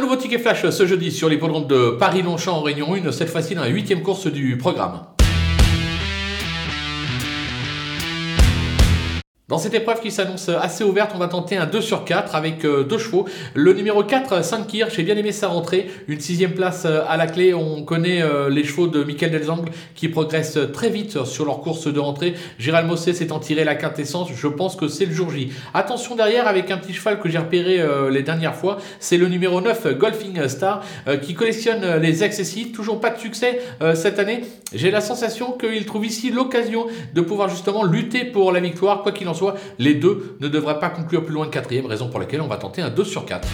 Un nouveau ticket flash ce jeudi sur l'hippodrome de Paris-Longchamp en Réunion 1, cette fois-ci dans la huitième course du programme. Dans cette épreuve qui s'annonce assez ouverte, on va tenter un 2 sur 4 avec euh, deux chevaux. Le numéro 4, Saint-Kir, j'ai bien aimé sa rentrée. Une sixième place euh, à la clé. On connaît euh, les chevaux de Michael Delzangle qui progressent très vite sur leur course de rentrée. Gérald Mossé s'étant tiré la quintessence, je pense que c'est le jour J. Attention derrière avec un petit cheval que j'ai repéré les dernières fois. C'est le numéro 9, Golfing Star, qui collectionne les accessibles. Toujours pas de succès cette année. J'ai la sensation qu'il trouve ici l'occasion de pouvoir justement lutter pour la victoire, quoi qu'il en soit les deux ne devraient pas conclure plus loin de quatrième, raison pour laquelle on va tenter un 2 sur 4.